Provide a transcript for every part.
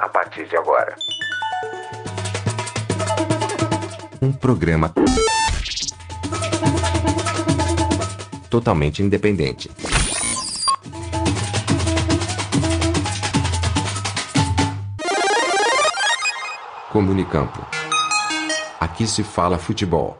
a partir de agora. Um programa totalmente independente. Comunicampo. Aqui se fala futebol.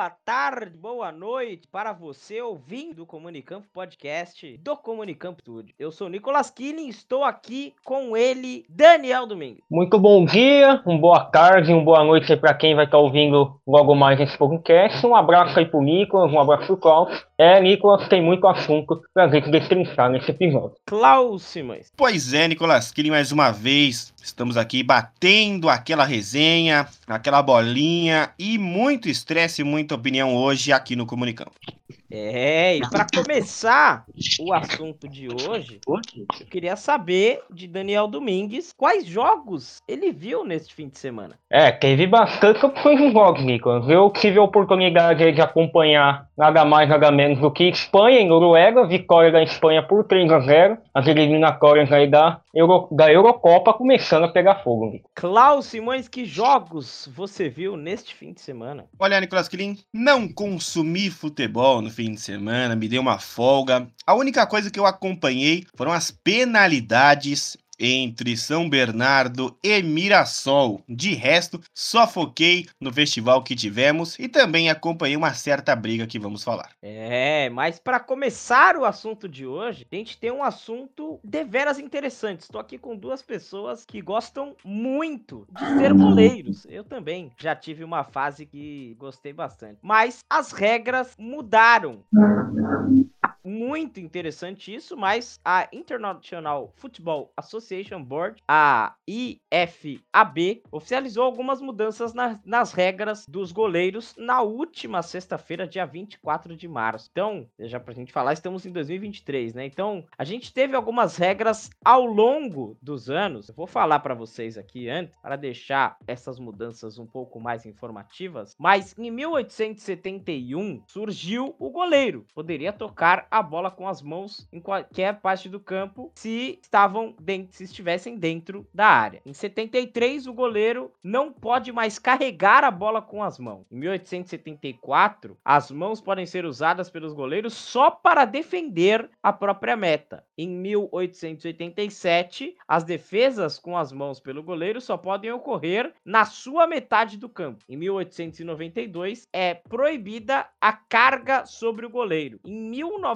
Boa tarde, boa noite para você ouvindo do Comunicampo Podcast do Comunicampo Studio. Eu sou Nicolas Killing, estou aqui com ele, Daniel Domingues. Muito bom dia, uma boa tarde, uma boa noite para quem vai estar ouvindo logo mais esse podcast. Um abraço aí pro Nicolas, um abraço pro Klaus. É, Nicolas, tem muito assunto pra gente destrinchar nesse episódio. Klaus Simões. Pois é, Nicolas Killing, mais uma vez. Estamos aqui batendo aquela resenha, aquela bolinha e muito estresse muita opinião hoje aqui no Comunicampo. É, e para começar o assunto de hoje, eu queria saber de Daniel Domingues quais jogos ele viu neste fim de semana. É, teve bastante opções de jogos, Nicolas. Eu tive a oportunidade de acompanhar nada mais, nada menos do que Espanha e Noruega, vitória da Espanha por 3 a 0 as eliminatórias aí da, Euro, da Eurocopa começando a pegar fogo. Nicolas. Klaus Simões, que jogos você viu neste fim de semana? Olha, Nicolas Killing, não consumi futebol no fim de semana, me deu uma folga. A única coisa que eu acompanhei foram as penalidades entre São Bernardo e Mirassol. De resto, só foquei no festival que tivemos e também acompanhei uma certa briga que vamos falar. É, mas para começar o assunto de hoje, a gente tem um assunto deveras interessante. Estou aqui com duas pessoas que gostam muito de ser goleiros. Eu também já tive uma fase que gostei bastante. Mas as regras mudaram muito interessante isso, mas a International Football Association Board, a IFAB, oficializou algumas mudanças na, nas regras dos goleiros na última sexta-feira, dia 24 de março. Então, já pra gente falar, estamos em 2023, né? Então, a gente teve algumas regras ao longo dos anos. Eu vou falar para vocês aqui antes, para deixar essas mudanças um pouco mais informativas, mas em 1871 surgiu o goleiro. Poderia tocar a bola com as mãos em qualquer parte do campo se estavam dentro, se estivessem dentro da área. Em 73, o goleiro não pode mais carregar a bola com as mãos. Em 1874, as mãos podem ser usadas pelos goleiros só para defender a própria meta. Em 1887, as defesas com as mãos pelo goleiro só podem ocorrer na sua metade do campo. Em 1892, é proibida a carga sobre o goleiro. Em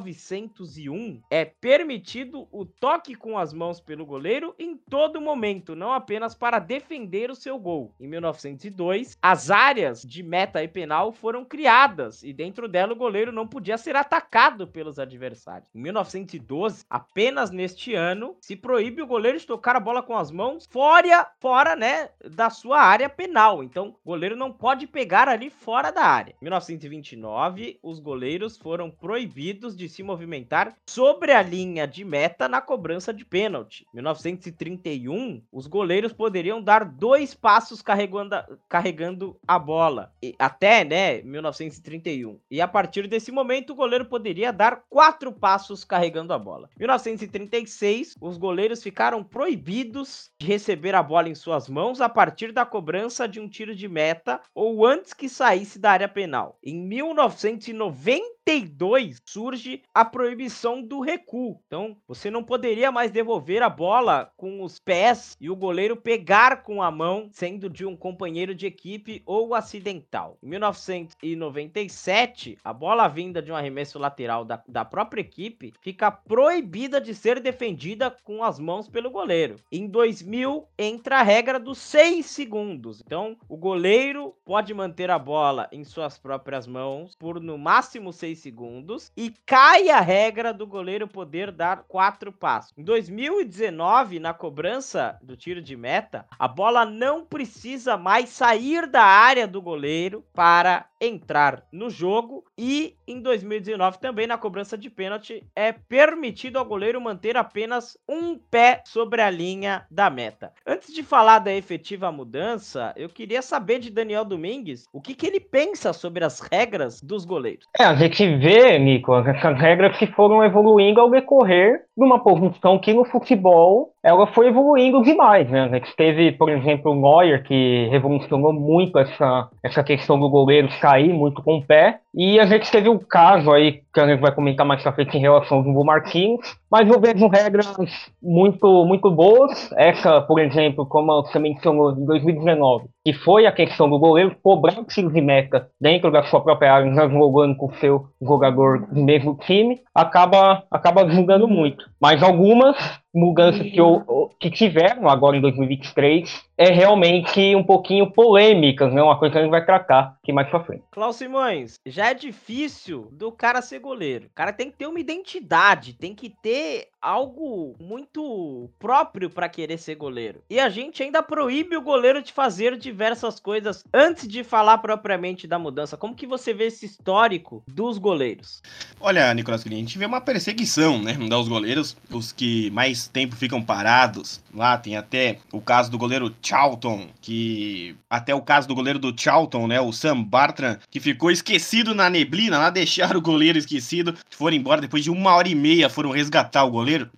1901 é permitido o toque com as mãos pelo goleiro em todo momento, não apenas para defender o seu gol. Em 1902, as áreas de meta e penal foram criadas e dentro dela o goleiro não podia ser atacado pelos adversários. Em 1912, apenas neste ano, se proíbe o goleiro de tocar a bola com as mãos fora, fora, né, da sua área penal. Então, o goleiro não pode pegar ali fora da área. Em 1929, os goleiros foram proibidos de se movimentar sobre a linha de meta na cobrança de pênalti. Em 1931, os goleiros poderiam dar dois passos carregando a, carregando a bola, e, até, né, 1931. E a partir desse momento, o goleiro poderia dar quatro passos carregando a bola. Em 1936, os goleiros ficaram proibidos de receber a bola em suas mãos a partir da cobrança de um tiro de meta ou antes que saísse da área penal. Em 1990 92 surge a proibição do recuo. Então, você não poderia mais devolver a bola com os pés e o goleiro pegar com a mão, sendo de um companheiro de equipe ou acidental. Em 1997, a bola vinda de um arremesso lateral da, da própria equipe fica proibida de ser defendida com as mãos pelo goleiro. Em 2000, entra a regra dos 6 segundos. Então, o goleiro pode manter a bola em suas próprias mãos por no máximo 6 segundos e cai a regra do goleiro poder dar quatro passos. Em 2019, na cobrança do tiro de meta, a bola não precisa mais sair da área do goleiro para entrar no jogo e em 2019 também na cobrança de pênalti é permitido ao goleiro manter apenas um pé sobre a linha da meta. Antes de falar da efetiva mudança, eu queria saber de Daniel Domingues o que, que ele pensa sobre as regras dos goleiros. É, a gente vê, Nico, essas regras que foram evoluindo ao decorrer numa posição que no futebol ela foi evoluindo demais, né? A gente teve, por exemplo, o Neuer, que revolucionou muito essa, essa questão do goleiro sair muito com o pé, e a gente teve um caso aí, que a gente vai comentar mais pra frente em relação ao Jumbo Martins, mas eu vejo regras muito, muito boas. Essa, por exemplo, como você mencionou, em 2019, que foi a questão do goleiro cobrar o tiro de meta dentro da sua própria área, já jogando com o seu jogador do mesmo time, acaba, acaba julgando muito. Mas algumas mudanças que, que tiveram agora em 2023 é realmente um pouquinho polêmicas, né? Uma coisa que a gente vai tratar aqui mais pra frente. Klaus Simões, já é difícil do cara ser goleiro. O cara tem que ter uma identidade, tem que ter algo muito próprio para querer ser goleiro. E a gente ainda proíbe o goleiro de fazer diversas coisas antes de falar propriamente da mudança. Como que você vê esse histórico dos goleiros? Olha, Nicolas, a gente vê uma perseguição, né, dos goleiros, os que mais tempo ficam parados. Lá tem até o caso do goleiro Charlton, que até o caso do goleiro do Charlton, né, o Sam Bartram, que ficou esquecido na neblina, lá deixaram o goleiro esquecido, foram embora depois de uma hora e meia, foram resgatar o goleiro. brasileiro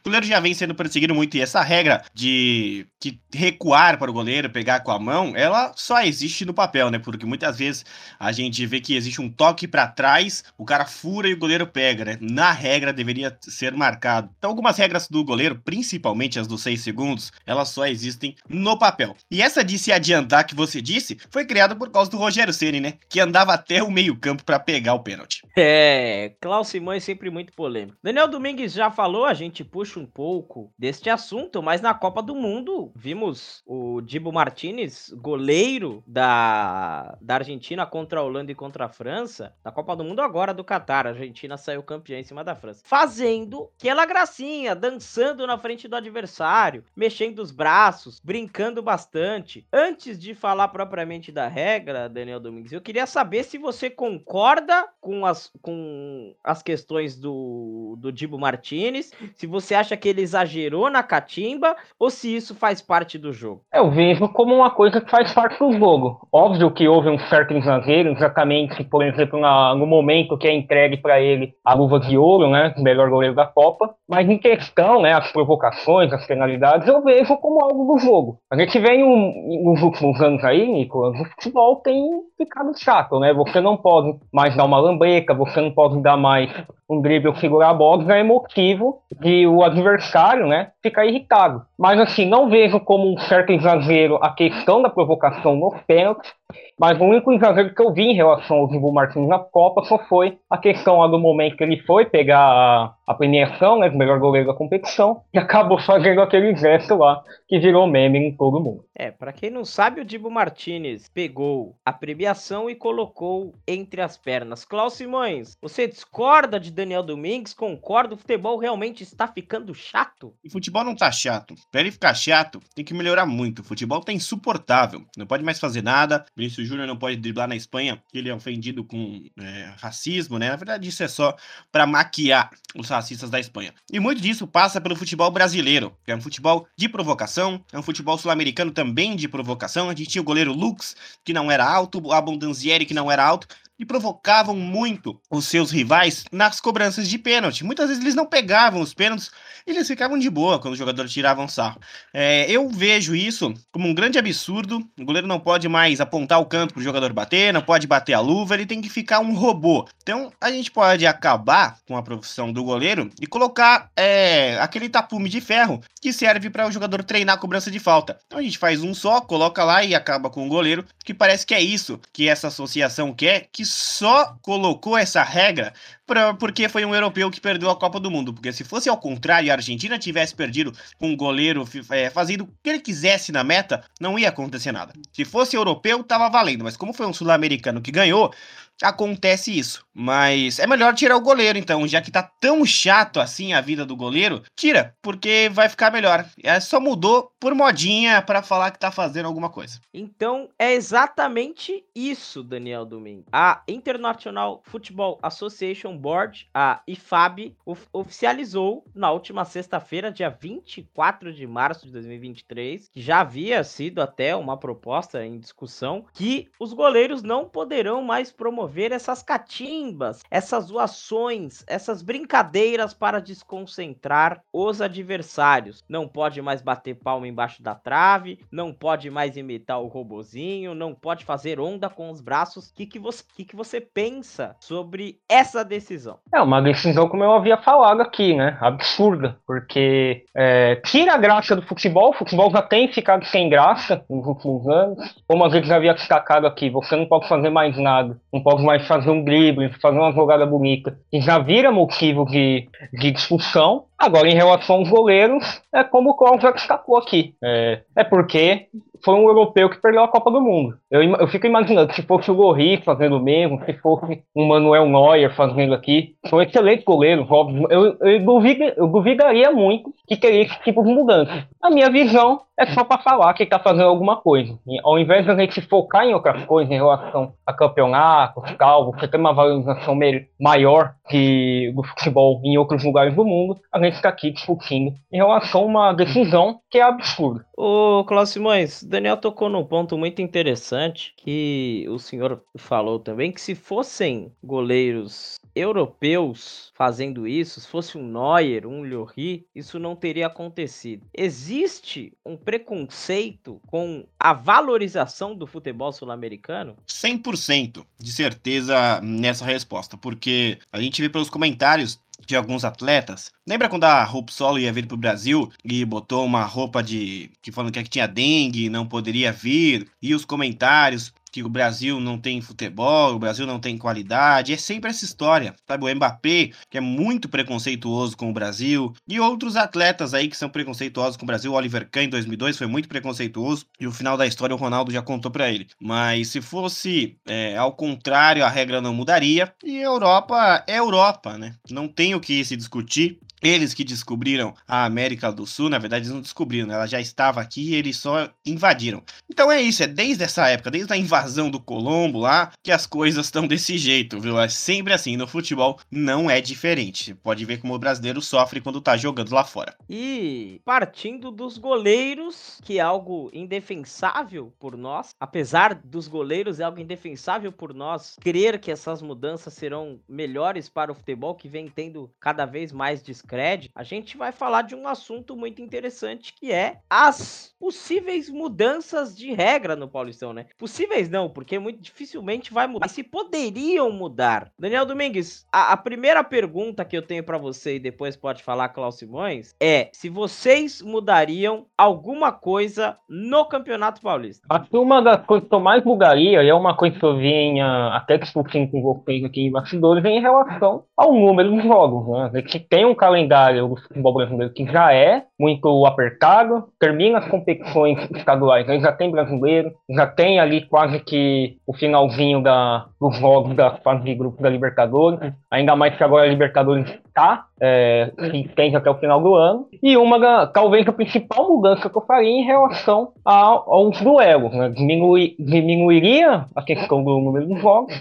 O goleiro já vem sendo perseguido muito e essa regra de que recuar para o goleiro, pegar com a mão, ela só existe no papel, né? Porque muitas vezes a gente vê que existe um toque para trás, o cara fura e o goleiro pega, né? Na regra deveria ser marcado. Então algumas regras do goleiro, principalmente as dos 6 segundos, elas só existem no papel. E essa de se adiantar que você disse, foi criada por causa do Rogério Ceni, né? Que andava até o meio-campo para pegar o pênalti. É, Klaus Simões sempre muito polêmico. Daniel Domingues já falou, a gente puxa puxa um pouco deste assunto, mas na Copa do Mundo vimos o Dibo Martinez, goleiro da, da Argentina contra a Holanda e contra a França, na Copa do Mundo agora do Catar. A Argentina saiu campeã em cima da França, fazendo aquela gracinha, dançando na frente do adversário, mexendo os braços, brincando bastante. Antes de falar propriamente da regra, Daniel Domingues, eu queria saber se você concorda com as, com as questões do, do Dibo Martinez, se você acha que ele exagerou na catimba ou se isso faz parte do jogo? Eu vejo como uma coisa que faz parte do jogo. Óbvio que houve um certo exagero, exatamente, por exemplo, na, no momento que é entregue para ele a luva de ouro, né, melhor goleiro da Copa, mas em questão, né, as provocações, as penalidades, eu vejo como algo do jogo. A gente vem um, nos últimos anos aí, Nicolas, o futebol tem ficado chato, né? Você não pode mais dar uma lambreca, você não pode dar mais um drible segurar a bola, é motivo de o adversário, né, ficar irritado. Mas assim, não vejo como um certo exagero a questão da provocação nos pênaltis, mas o único exagero que eu vi em relação ao Zibo Martins na Copa só foi a questão lá do momento que ele foi pegar a, a premiação, né, do melhor goleiro da competição, e acabou fazendo aquele gesto lá que virou meme em todo mundo. É, para quem não sabe, o Dibo Martinez pegou a premiação e colocou entre as pernas. Klaus Simões, você discorda de Daniel Domingues? Concorda? O futebol realmente está ficando chato? O futebol não tá chato. Pra ele ficar chato, tem que melhorar muito. O futebol tá insuportável. Não pode mais fazer nada. Vinícius Júnior não pode driblar na Espanha, ele é ofendido com é, racismo, né? Na verdade, isso é só para maquiar os racistas da Espanha. E muito disso passa pelo futebol brasileiro, que é um futebol de provocação, é um futebol sul-americano também de provocação. A gente tinha o goleiro Lux, que não era alto, o Abondanzieri, que não era alto, e provocavam muito os seus rivais nas cobranças de pênalti. Muitas vezes eles não pegavam os pênaltis e eles ficavam de boa quando os jogadores tiravam sarro. É, eu vejo isso como um grande absurdo. O goleiro não pode mais apontar o canto para o jogador bater, não pode bater a luva, ele tem que ficar um robô. Então a gente pode acabar com a profissão do goleiro e colocar é, aquele tapume de ferro que serve para o jogador treinar a cobrança de falta. Então a gente faz um só, coloca lá e acaba com o goleiro, que parece que é isso que essa associação quer, que só colocou essa regra pra, porque foi um europeu que perdeu a Copa do Mundo. Porque se fosse ao contrário e a Argentina tivesse perdido com um goleiro é, fazendo o que ele quisesse na meta, não ia acontecer nada. Se fosse europeu, tava valendo. Mas como foi um sul-americano que ganhou, acontece isso. Mas é melhor tirar o goleiro, então, já que tá tão chato assim a vida do goleiro, tira, porque vai ficar melhor. É só mudou por modinha para falar que tá fazendo alguma coisa. Então é exatamente isso, Daniel Domingo. A International Football Association Board, a IFAB, of oficializou na última sexta-feira, dia 24 de março de 2023, que já havia sido até uma proposta em discussão, que os goleiros não poderão mais promover promover essas catimbas, essas zoações, essas brincadeiras para desconcentrar os adversários. Não pode mais bater palma embaixo da trave, não pode mais imitar o robozinho, não pode fazer onda com os braços. O que, que, você, que, que você pensa sobre essa decisão? É uma decisão, como eu havia falado aqui, né? Absurda, porque é, tira a graça do futebol, o futebol já tem ficado sem graça nos últimos anos. Como gente já havia destacado aqui, você não pode fazer mais nada, não pode mais fazer um drible, fazer uma jogada bonita, e já vira motivo de, de discussão. Agora, em relação aos goleiros, é como o Cláudio já destacou aqui. É, é porque foi um europeu que perdeu a Copa do Mundo. Eu, eu fico imaginando, se fosse o Lorri fazendo o mesmo, se fosse um Manuel Neuer fazendo aqui, são excelentes goleiros, óbvio. Eu, eu, duvido, eu duvidaria muito que teria esse tipo de mudança. A minha visão é só para falar que está fazendo alguma coisa. E, ao invés de a gente focar em outras coisas em relação a campeonatos, tal, você tem uma valorização maior que do futebol em outros lugares do mundo, a gente está aqui discutindo em relação a uma decisão que é absurda. Ô, Cláudio Simões, Daniel tocou num ponto muito interessante que o senhor falou também, que se fossem goleiros europeus fazendo isso, se fosse um Neuer, um Lloris, isso não teria acontecido. Existe um preconceito com a valorização do futebol sul-americano? 100% de certeza nessa resposta, porque a gente vê pelos comentários de alguns atletas. Lembra quando a Hope Solo ia vir pro Brasil e botou uma roupa de que falando que tinha dengue, não poderia vir, e os comentários que o Brasil não tem futebol, o Brasil não tem qualidade, é sempre essa história, sabe? O Mbappé, que é muito preconceituoso com o Brasil, e outros atletas aí que são preconceituosos com o Brasil, o Oliver Kahn em 2002 foi muito preconceituoso, e o final da história o Ronaldo já contou para ele. Mas se fosse é, ao contrário, a regra não mudaria, e Europa é Europa, né? Não tem o que se discutir, eles que descobriram a América do Sul, na verdade eles não descobriram, ela já estava aqui e eles só invadiram. Então é isso, é desde essa época, desde a invasão do Colombo lá, que as coisas estão desse jeito, viu? É sempre assim, no futebol não é diferente. Pode ver como o brasileiro sofre quando tá jogando lá fora. E partindo dos goleiros, que é algo indefensável por nós, apesar dos goleiros é algo indefensável por nós, crer que essas mudanças serão melhores para o futebol, que vem tendo cada vez mais descanso Cred, a gente vai falar de um assunto muito interessante que é as possíveis mudanças de regra no Paulistão, né? Possíveis não, porque muito dificilmente vai mudar. Mas se poderiam mudar. Daniel Domingues, a, a primeira pergunta que eu tenho para você e depois pode falar Klaus Simões é se vocês mudariam alguma coisa no Campeonato Paulista. Acho que uma das coisas que eu mais mudaria, e é uma coisa que eu vinha até discutindo com vocês aqui em bastidores, é em relação ao número de jogos, né? A gente tem um calendário calendário do futebol brasileiro que já é muito apertado, termina as competições estaduais, aí já tem brasileiro, já tem ali quase que o finalzinho da, dos jogos da fase de grupo da Libertadores, ainda mais que agora a Libertadores está é, se estende até o final do ano. E uma, talvez, a principal mudança que eu faria em relação a, aos duelos. Né? Diminui, diminuiria a questão do número de jogos,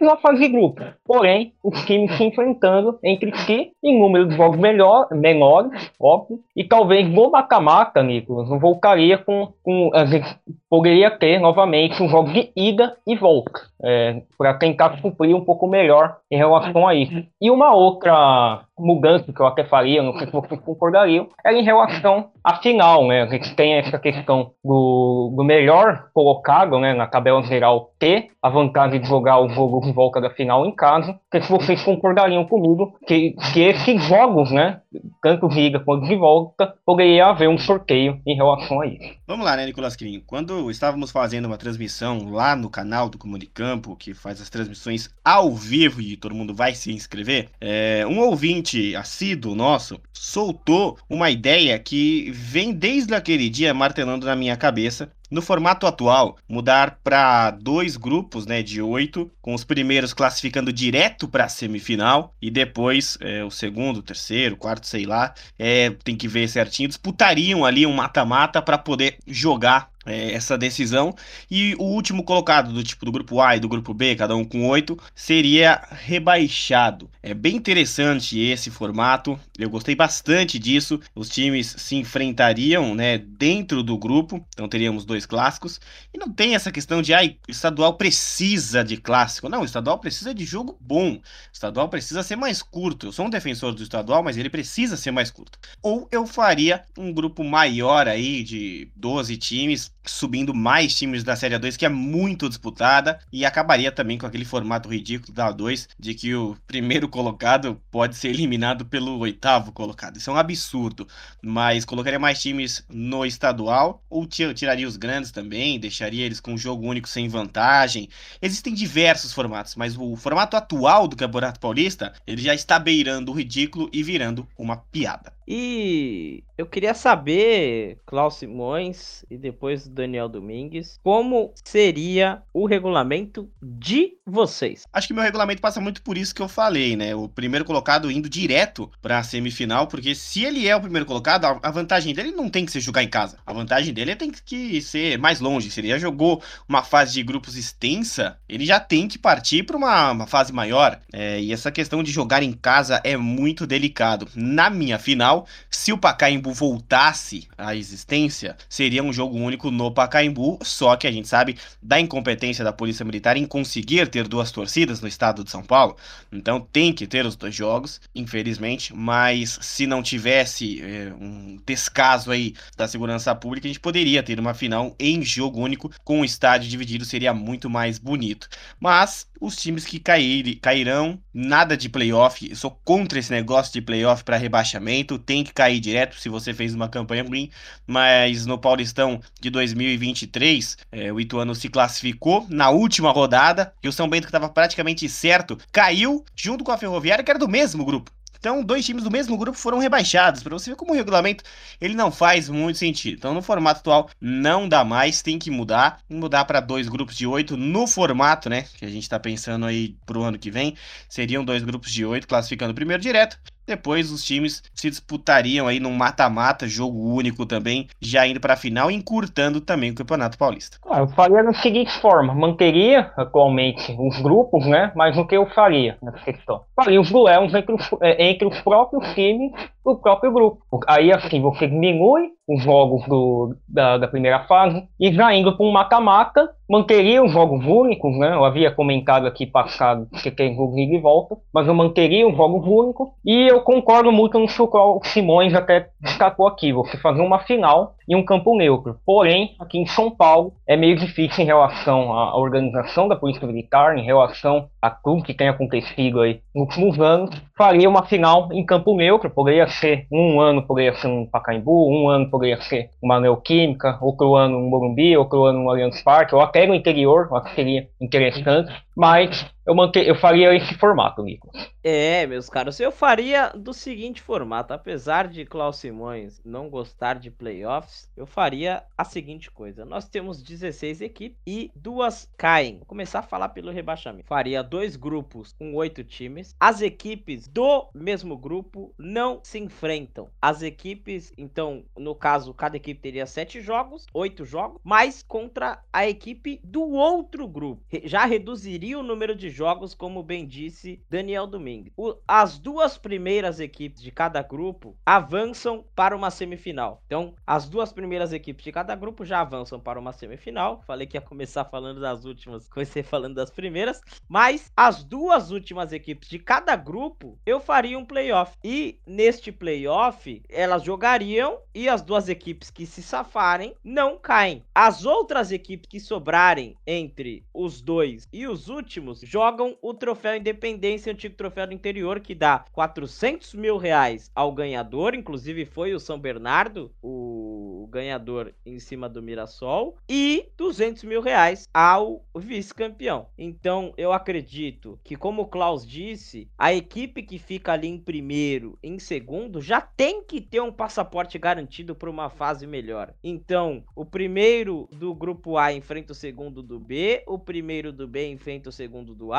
na fase de grupo. Porém, os times se enfrentando entre si em número de jogos melhor, menores, óbvio. E talvez no mata-mata, Nicolas, não voltaria com, com. A gente poderia ter novamente um jogo de ida e volta. É, para tentar cumprir um pouco melhor em relação a isso. E uma outra Yeah. Mudança que eu até faria, não sei se vocês concordariam, era em relação à final, né? A gente tem essa questão do, do melhor colocado, né, na tabela geral ter a vantagem de jogar o jogo de volta da final em casa. Sei se vocês concordariam comigo que, que esses jogos, né, tanto de ida quanto de volta, poderia haver um sorteio em relação a isso. Vamos lá, né, Nicolas Quirinho? Quando estávamos fazendo uma transmissão lá no canal do Comunicampo, que faz as transmissões ao vivo e todo mundo vai se inscrever, é, um ouvinte assíduo nosso soltou uma ideia que vem desde aquele dia martelando na minha cabeça no formato atual, mudar para dois grupos né, de oito, com os primeiros classificando direto para a semifinal e depois é, o segundo, terceiro, quarto, sei lá, é, tem que ver certinho, disputariam ali um mata-mata para poder jogar é, essa decisão. E o último colocado do tipo do grupo A e do grupo B, cada um com oito, seria rebaixado. É bem interessante esse formato. Eu gostei bastante disso. Os times se enfrentariam, né, dentro do grupo. Então teríamos dois clássicos. E não tem essa questão de, o estadual precisa de clássico. Não, o estadual precisa de jogo bom. Estadual precisa ser mais curto. Eu sou um defensor do estadual, mas ele precisa ser mais curto. Ou eu faria um grupo maior aí, de 12 times, subindo mais times da Série A2, que é muito disputada, e acabaria também com aquele formato ridículo da A2, de que o primeiro colocado pode ser eliminado pelo oitavo colocado. Isso é um absurdo. Mas colocaria mais times no estadual, ou tiraria os grandes também, deixaria eles com um jogo único sem vantagem. Existem diversos formatos, mas o formato atual do Campeonato Paulista, ele já está beirando o ridículo e virando uma piada. E eu queria saber, Klaus Simões e depois Daniel Domingues, como seria o regulamento de vocês? Acho que meu regulamento passa muito por isso que eu falei, né? O primeiro colocado indo direto para a semifinal, porque se ele é o primeiro colocado, a vantagem dele não tem que ser jogar em casa. A vantagem dele tem que ser mais longe. Se ele já jogou uma fase de grupos extensa, ele já tem que partir para uma, uma, fase maior. É, e essa questão de jogar em casa é muito delicado. Na minha final, final, se o Pacaembu voltasse à existência, seria um jogo único no Pacaembu, só que a gente sabe da incompetência da Polícia Militar em conseguir ter duas torcidas no estado de São Paulo. Então tem que ter os dois jogos, infelizmente, mas se não tivesse é, um descaso aí da segurança pública, a gente poderia ter uma final em jogo único com o estádio dividido, seria muito mais bonito. Mas os times que cair, cairão, nada de playoff, eu sou contra esse negócio de playoff para rebaixamento, tem que cair direto se você fez uma campanha ruim, mas no Paulistão de 2023, é, o Ituano se classificou na última rodada. E o São Bento, que estava praticamente certo, caiu junto com a Ferroviária, que era do mesmo grupo. Então, dois times do mesmo grupo foram rebaixados. Para você ver como o regulamento ele não faz muito sentido. Então, no formato atual, não dá mais, tem que mudar. Mudar para dois grupos de oito no formato, né? Que a gente está pensando aí para o ano que vem. Seriam dois grupos de oito, classificando o primeiro direto depois os times se disputariam aí num mata-mata, jogo único também, já indo para a final, encurtando também o Campeonato Paulista. Ah, eu faria da seguinte forma: manteria atualmente os grupos, né? Mas o que eu faria nessa questão? Faria os duelos entre os, é, entre os próprios times do próprio grupo. Aí assim você diminui os jogos do, da, da primeira fase e já indo para um mata-mata manteria os jogos únicos, né? Eu havia comentado aqui passado que tem jogo de volta, mas eu manteria os jogos únicos e eu concordo muito no que o Simões até destacou aqui, você fazer uma final em um campo neutro. Porém, aqui em São Paulo é meio difícil em relação à organização da Polícia Militar, em relação a tudo que tem acontecido aí nos últimos anos, faria uma final em campo neutro, poderia ser um ano poderia ser um Pacaembu, um ano poderia ser uma Neoquímica, outro ano um Morumbi, outro ano um Allianz Parque, ou até no interior, eu acho que seria interessante, mas eu, mante... eu faria esse formato, Nico. É, meus caros, eu faria do seguinte formato. Apesar de Klaus Simões não gostar de playoffs, eu faria a seguinte coisa. Nós temos 16 equipes e duas caem. Vou começar a falar pelo rebaixamento. Faria dois grupos com oito times. As equipes do mesmo grupo não se enfrentam. As equipes, então, no caso, cada equipe teria sete jogos, oito jogos, mas contra a equipe do outro grupo. Já reduziria o número de jogos, como bem disse Daniel Domingues. O, as duas primeiras equipes de cada grupo avançam para uma semifinal. Então, as duas primeiras equipes de cada grupo já avançam para uma semifinal. Falei que ia começar falando das últimas, comecei falando das primeiras. Mas as duas últimas equipes de cada grupo, eu faria um playoff. E neste playoff, elas jogariam e as duas equipes que se safarem não caem. As outras equipes que sobrarem entre os dois e os últimos jogam jogam o troféu Independência, antigo troféu do interior, que dá 400 mil reais ao ganhador, inclusive foi o São Bernardo, o ganhador em cima do Mirassol, e 200 mil reais ao vice-campeão. Então, eu acredito que, como o Klaus disse, a equipe que fica ali em primeiro, em segundo, já tem que ter um passaporte garantido para uma fase melhor. Então, o primeiro do grupo A enfrenta o segundo do B, o primeiro do B enfrenta o segundo do A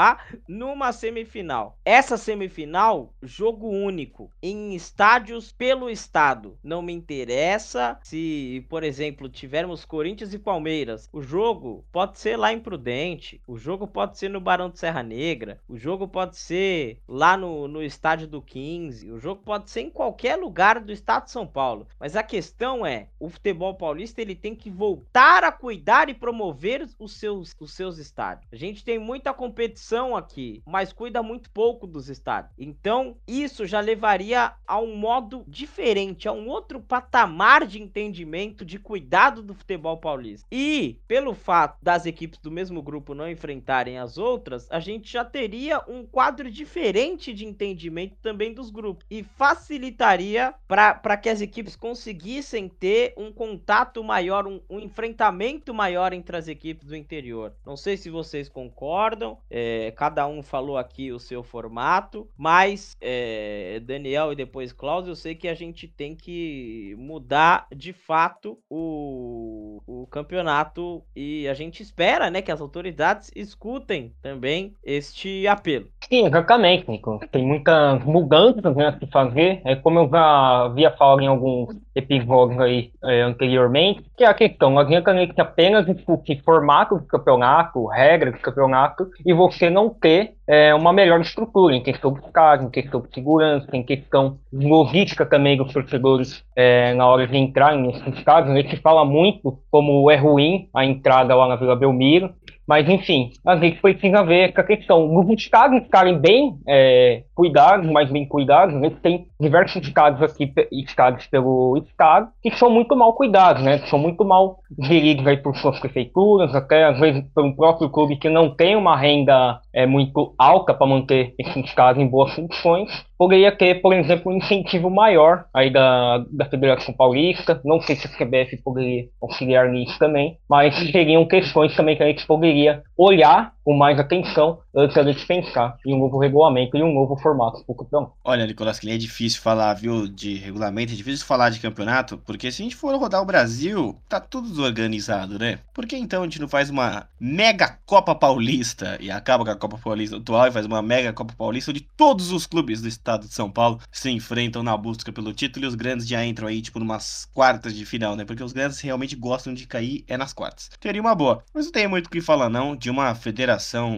numa semifinal. Essa semifinal, jogo único, em estádios pelo estado. Não me interessa se se, por exemplo, tivermos Corinthians e Palmeiras, o jogo pode ser lá em Prudente, o jogo pode ser no Barão de Serra Negra, o jogo pode ser lá no, no estádio do 15, o jogo pode ser em qualquer lugar do estado de São Paulo. Mas a questão é, o futebol paulista ele tem que voltar a cuidar e promover os seus, os seus estádios. A gente tem muita competição aqui, mas cuida muito pouco dos estádios. Então, isso já levaria a um modo diferente, a um outro patamar de entendimento, de cuidado do futebol paulista. E, pelo fato das equipes do mesmo grupo não enfrentarem as outras, a gente já teria um quadro diferente de entendimento também dos grupos. E facilitaria para que as equipes conseguissem ter um contato maior, um, um, enfrentamento maior entre as equipes do interior. Não sei se vocês concordam, é, cada um falou aqui o seu formato, mas é, Daniel e depois Klaus, eu sei que a gente tem que mudar de fato o, o campeonato e a gente espera né, que as autoridades escutem também este apelo. Sim, exatamente, Nico. Tem muitas mudanças né, a se fazer. É como eu já havia falado em alguns episódios aí é, anteriormente, que é a questão, não adianta a gente apenas discutir formato do campeonato, regra do campeonato, e você não ter é, uma melhor estrutura em questão de casos, em questão de segurança, em questão de logística também dos torcedores é, na hora de entrar nesses casos. A gente fala muito como é ruim a entrada lá na Vila Belmiro, mas, enfim, a gente precisa ver essa questão. Os estados ficarem bem é, cuidados, mais bem cuidados, gente tem diversos estados aqui, estados pelo estado, que são muito mal cuidados, né? São muito mal geridos aí por suas prefeituras, até às vezes pelo próprio clube que não tem uma renda é, muito alta para manter esses estados em boas condições poderia ter, por exemplo, um incentivo maior aí da, da Federação Paulista. Não sei se a CBF poderia auxiliar nisso também, mas seriam questões também que a gente poderia olhar com mais atenção antes de pensar em um novo regulamento e um novo formato para o campeonato. Olha, Nicolas, que é difícil falar, viu, de regulamento, é difícil falar de campeonato, porque se a gente for rodar o Brasil, tá tudo desorganizado, né? Por que então a gente não faz uma mega Copa Paulista e acaba com a Copa Paulista atual e faz uma mega Copa Paulista onde todos os clubes do estado de São Paulo se enfrentam na busca pelo título e os grandes já entram aí, tipo, numas quartas de final, né? Porque os grandes realmente gostam de cair é nas quartas. Teria uma boa, mas não tem muito o que falar não de uma Federação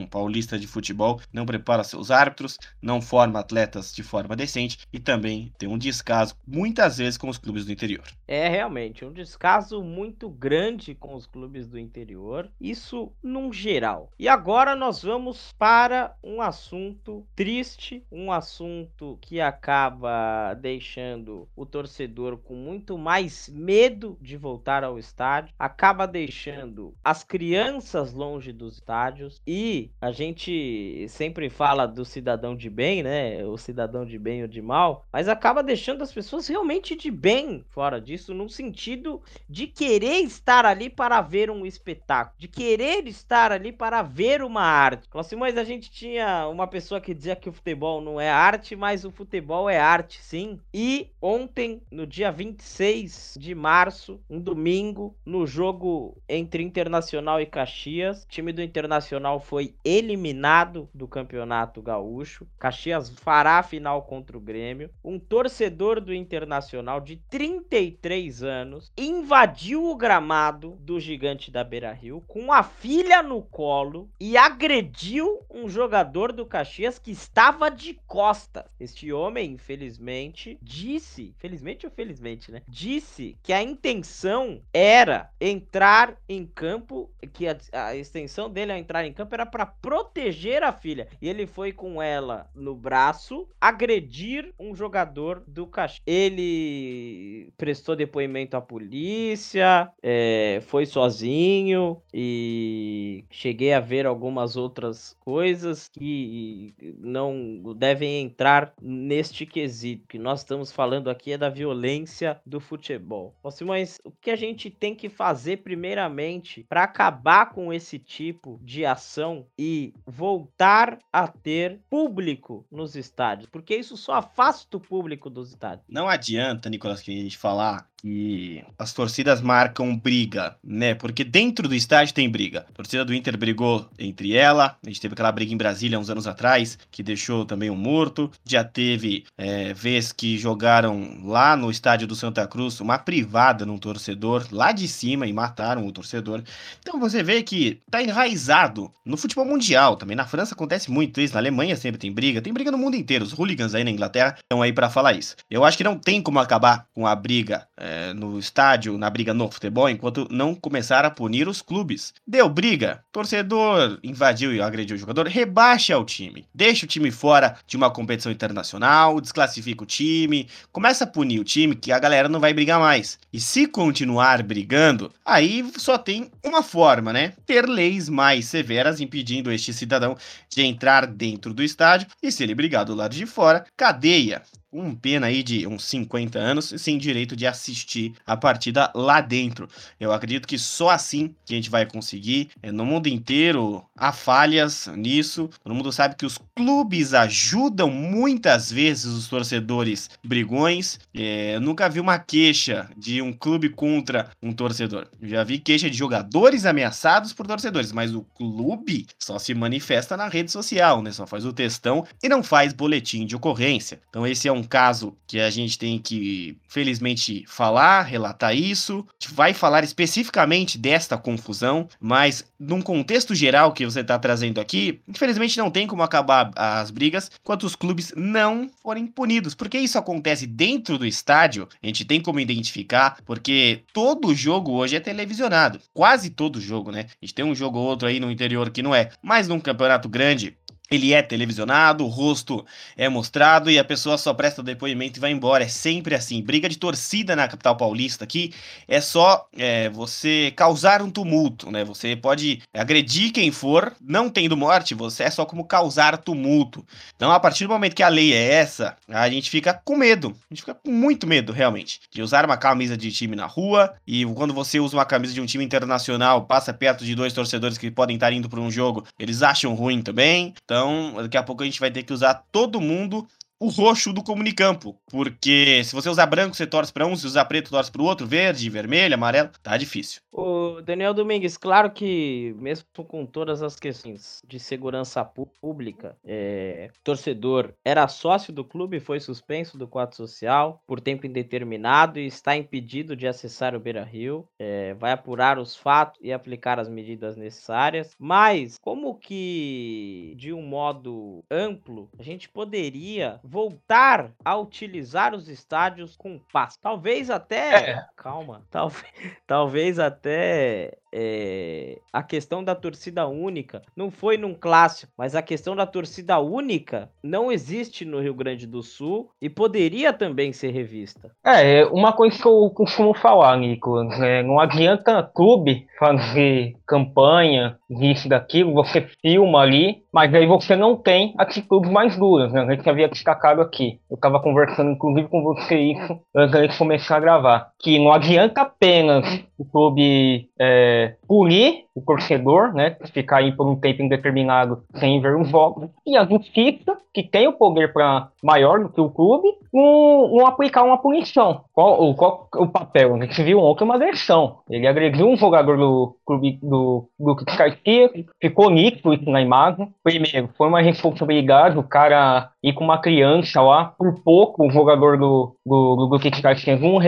Paulista de Futebol não prepara seus árbitros, não forma atletas de forma decente e também tem um descaso muitas vezes com os clubes do interior. É realmente um descaso muito grande com os clubes do interior, isso num geral. E agora nós vamos para um assunto triste, um assunto que acaba deixando o torcedor com muito mais medo de voltar ao estádio, acaba deixando as crianças longe dos estádios e a gente sempre fala do cidadão de bem, né? O cidadão de bem ou de mal, mas acaba deixando as pessoas realmente de bem fora disso isso no sentido de querer estar ali para ver um espetáculo, de querer estar ali para ver uma arte. Simões, a gente tinha uma pessoa que dizia que o futebol não é arte, mas o futebol é arte, sim. E ontem, no dia 26 de março, um domingo, no jogo entre Internacional e Caxias, time do Internacional foi eliminado do Campeonato Gaúcho. Caxias fará a final contra o Grêmio. Um torcedor do Internacional de 33 23 anos, invadiu o gramado do gigante da Beira Rio com a filha no colo e agrediu um jogador do Caxias que estava de costas. Este homem, infelizmente, disse, felizmente ou felizmente, né? Disse que a intenção era entrar em campo, que a, a extensão dele ao entrar em campo era para proteger a filha. E ele foi com ela no braço agredir um jogador do Caxias. Ele prestou depoimento à polícia, é, foi sozinho e cheguei a ver algumas outras coisas que não devem entrar neste quesito. que nós estamos falando aqui é da violência do futebol. Simões, o que a gente tem que fazer primeiramente para acabar com esse tipo de ação e voltar a ter público nos estádios? Porque isso só afasta o público dos estádios. Não adianta, Nicolas, que a gente falar que as torcidas marcam briga, né? Porque dentro do estádio tem briga. A torcida do Inter brigou entre ela, a gente teve aquela briga em Brasília uns anos atrás, que deixou também um morto. Já teve é, vez que jogaram lá no estádio do Santa Cruz uma privada num torcedor lá de cima e mataram o torcedor. Então você vê que tá enraizado no futebol mundial também. Na França acontece muito isso, na Alemanha sempre tem briga, tem briga no mundo inteiro. Os hooligans aí na Inglaterra estão aí para falar isso. Eu acho que não tem como acabar com a briga é, no estádio, na briga no futebol, enquanto não começar a punir os clubes. Deu briga, torcedor invadiu e agrediu o jogador, rebaixa o time. Deixa o time fora de uma competição internacional, desclassifica o time, começa a punir o time que a galera não vai brigar mais. E se continuar brigando, aí só tem uma forma, né? Ter leis mais severas impedindo este cidadão de entrar dentro do estádio e se ele brigar do lado de fora, cadeia um pena aí de uns 50 anos sem direito de assistir a partida lá dentro. Eu acredito que só assim que a gente vai conseguir. É, no mundo inteiro há falhas nisso. Todo mundo sabe que os clubes ajudam muitas vezes os torcedores brigões. É, nunca vi uma queixa de um clube contra um torcedor. já vi queixa de jogadores ameaçados por torcedores, mas o clube só se manifesta na rede social, né? Só faz o textão e não faz boletim de ocorrência. Então esse é um caso que a gente tem que, felizmente, falar, relatar isso. A gente vai falar especificamente desta confusão, mas num contexto geral que você está trazendo aqui, infelizmente não tem como acabar as brigas enquanto os clubes não forem punidos. Porque isso acontece dentro do estádio, a gente tem como identificar, porque todo jogo hoje é televisionado. Quase todo jogo, né? A gente tem um jogo ou outro aí no interior que não é. Mas num campeonato grande, ele é televisionado, o rosto é mostrado e a pessoa só presta depoimento e vai embora. É sempre assim. Briga de torcida na capital paulista aqui é só é, você causar um tumulto, né? Você pode agredir quem for, não tendo morte, você é só como causar tumulto. Então, a partir do momento que a lei é essa, a gente fica com medo. A gente fica com muito medo, realmente, de usar uma camisa de time na rua. E quando você usa uma camisa de um time internacional, passa perto de dois torcedores que podem estar indo para um jogo, eles acham ruim também. Então, então, daqui a pouco a gente vai ter que usar todo mundo o roxo do comunicampo. Porque se você usar branco, você torce para um, se usar preto, torce para o outro, verde, vermelho, amarelo, tá difícil. O Daniel Domingues, claro que mesmo com todas as questões de segurança pública, é, torcedor era sócio do clube, foi suspenso do quadro social por tempo indeterminado e está impedido de acessar o Beira Rio. É, vai apurar os fatos e aplicar as medidas necessárias. Mas como que de um modo amplo a gente poderia voltar a utilizar os estádios com paz. Talvez até. É. Calma. Talvez, talvez até é, a questão da torcida única não foi num clássico, mas a questão da torcida única não existe no Rio Grande do Sul e poderia também ser revista. É, uma coisa que eu costumo falar, Nicolas, é, não adianta clube fazer campanha, disso, daquilo, você filma ali, mas aí você não tem atitudes mais duras, né? A gente havia destacado aqui. Eu estava conversando, inclusive, com você isso antes de começar a gravar. Que não adianta apenas o clube é, punir o torcedor, né? Ficar aí por um tempo indeterminado sem ver os jogos. E a justiça, que tem o poder para maior do que o clube, não, não aplicar uma punição. Qual, qual o papel? A gente viu ontem uma versão. Ele agrediu um jogador do clube do Lucas Garcia, ficou nítido isso na imagem. Primeiro, foi uma responsabilidade o cara ir com uma criança lá. Por pouco, o jogador do, do, do Lucas Garcia não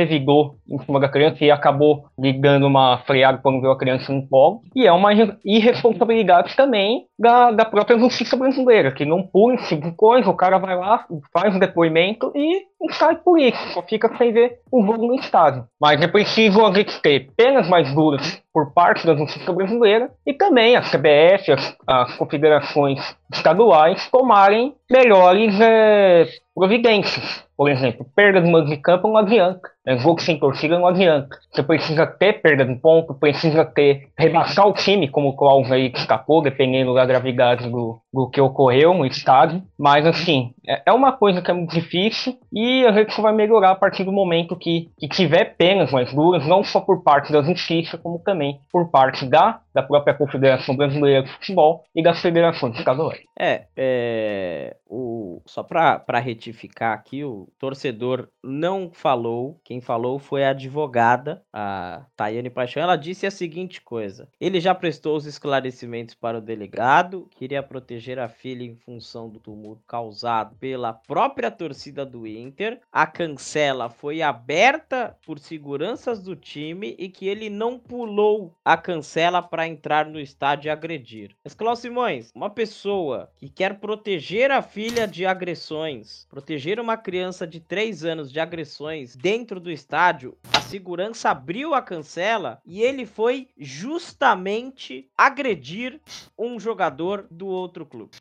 em cima da criança e acabou ligando uma freada quando viu a criança no polo. E é uma irresponsabilidade também da, da própria justiça brasileira, que não pune esse tipo o cara vai lá, faz um depoimento e, sai por isso, só fica sem ver o jogo no estádio. Mas é preciso a gente ter penas mais duras por parte da justiça brasileira e também a CBF, as, as confederações estaduais tomarem melhores é, providências. Por exemplo, perda de mando de campo não adianta. Jogo sem torcida não adianta. Você precisa ter perda de ponto, precisa ter rebaixar o time, como o Klaus aí destacou, dependendo da gravidade do, do que ocorreu no estádio. Mas assim, é, é uma coisa que é muito difícil e a gente só vai melhorar a partir do momento que, que tiver penas mais duras, não só por parte da justiça, como também por parte da, da própria Confederação Brasileira de Futebol e das federações estaduais. É, é o, só para retificar aqui, o torcedor não falou, quem Quem falou foi a advogada, a Tayane Paixão. Ela disse a seguinte coisa: ele já prestou os esclarecimentos para o delegado, queria proteger a filha em função do tumulto causado pela própria torcida do Inter. A cancela foi aberta por seguranças do time e que ele não pulou a cancela para entrar no estádio e agredir. Mas, Cláudio Simões, uma pessoa que quer proteger a filha de agressões, proteger uma criança de 3 anos de agressões dentro do estádio, a segurança abriu a cancela e ele foi justamente agredir um jogador do outro clube.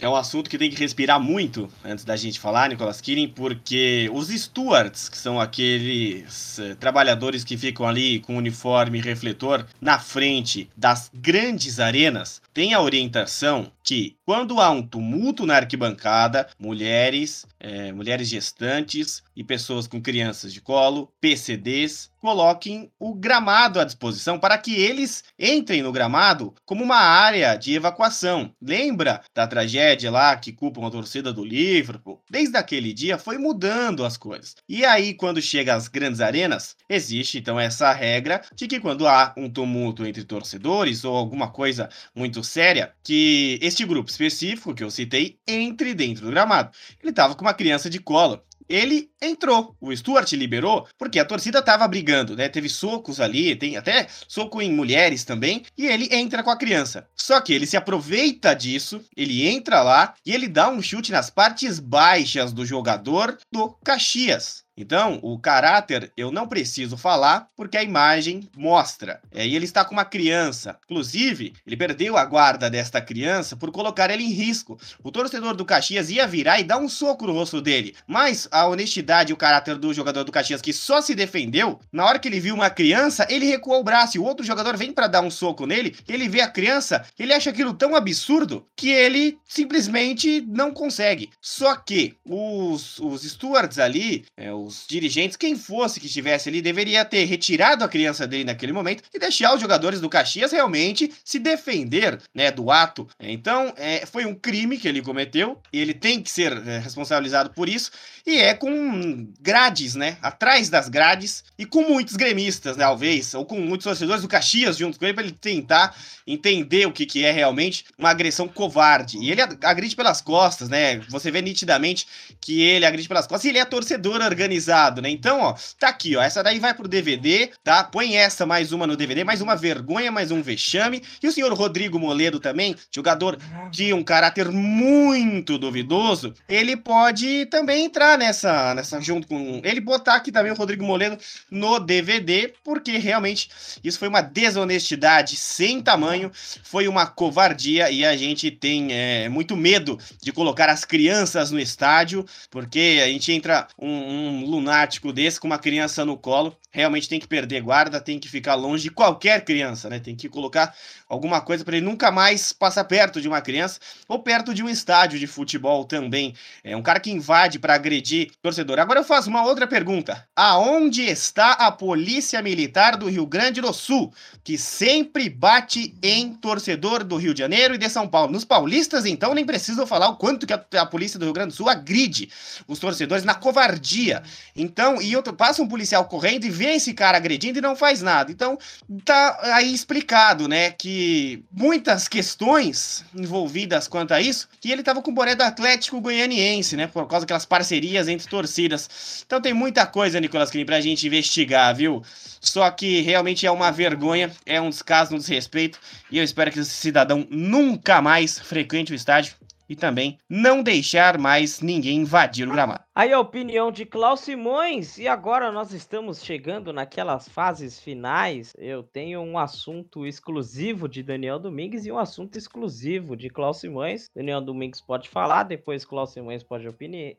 É um assunto que tem que respirar muito antes da gente falar, Nicolas Kirin, porque os stewards, que são aqueles eh, trabalhadores que ficam ali com uniforme e refletor na frente das grandes arenas, têm a orientação que quando há um tumulto na arquibancada, mulheres, eh, mulheres gestantes e pessoas com crianças de colo, PCDs, coloquem o gramado à disposição para que eles entrem no gramado como uma área de evacuação. Lembra da tragédia lá que culpam a torcida do Liverpool? Desde aquele dia foi mudando as coisas. E aí, quando chega às grandes arenas, existe então essa regra de que quando há um tumulto entre torcedores ou alguma coisa muito séria, que este grupo específico que eu citei entre dentro do gramado. Ele estava com uma criança de colo ele entrou. O Stuart liberou porque a torcida tava brigando, né? Teve socos ali, tem até soco em mulheres também, e ele entra com a criança. Só que ele se aproveita disso, ele entra lá e ele dá um chute nas partes baixas do jogador do Caxias. Então, o caráter eu não preciso falar porque a imagem mostra. É, e ele está com uma criança. Inclusive, ele perdeu a guarda desta criança por colocar ele em risco. O torcedor do Caxias ia virar e dar um soco no rosto dele. Mas a honestidade e o caráter do jogador do Caxias, que só se defendeu, na hora que ele viu uma criança, ele recuou o braço. E o outro jogador vem para dar um soco nele. Ele vê a criança, ele acha aquilo tão absurdo que ele simplesmente não consegue. Só que os, os stewards ali, é, os dirigentes, quem fosse que estivesse ali, deveria ter retirado a criança dele naquele momento e deixar os jogadores do Caxias realmente se defender né, do ato. Então, é, foi um crime que ele cometeu e ele tem que ser é, responsabilizado por isso. E é com grades, né? Atrás das grades e com muitos gremistas, né, talvez, ou com muitos torcedores do Caxias junto com ele, para ele tentar entender o que, que é realmente uma agressão covarde. E ele agride pelas costas, né? Você vê nitidamente que ele agride pelas costas e ele é torcedor organizado, né? Então, ó, tá aqui, ó. Essa daí vai pro DVD, tá? Põe essa mais uma no DVD, mais uma vergonha, mais um vexame. E o senhor Rodrigo Moledo também, jogador de um caráter muito duvidoso, ele pode também entrar nessa, nessa junto com ele botar aqui também o Rodrigo Moledo no DVD, porque realmente isso foi uma desonestidade sem tamanho, foi uma covardia e a gente tem é, muito medo de colocar as crianças no estádio, porque a gente entra um, um lunático desse com uma criança no colo, realmente tem que perder guarda, tem que ficar longe de qualquer criança, né? Tem que colocar alguma coisa para ele nunca mais passar perto de uma criança ou perto de um estádio de futebol também. É um cara que invade para agredir torcedor. Agora eu faço uma outra pergunta. Aonde está a Polícia Militar do Rio Grande do Sul, que sempre bate em torcedor do Rio de Janeiro e de São Paulo? Nos paulistas, então, nem preciso falar o quanto que a, a polícia do Rio Grande do Sul agride os torcedores na covardia. Então, e eu passo um policial correndo e vê esse cara agredindo e não faz nada. Então, tá aí explicado, né, que muitas questões envolvidas quanto a isso, que ele tava com o boné do Atlético Goianiense, né, por causa daquelas parcerias entre torcidas. Então tem muita coisa, Nicolas Clean, pra gente investigar, viu? Só que realmente é uma vergonha, é um descaso, um desrespeito, e eu espero que esse cidadão nunca mais frequente o estádio e também não deixar mais ninguém invadir o gramado. Aí a opinião de Klaus Simões, e agora nós estamos chegando naquelas fases finais. Eu tenho um assunto exclusivo de Daniel Domingues e um assunto exclusivo de Klaus Simões. Daniel Domingues pode falar, depois Klaus Simões pode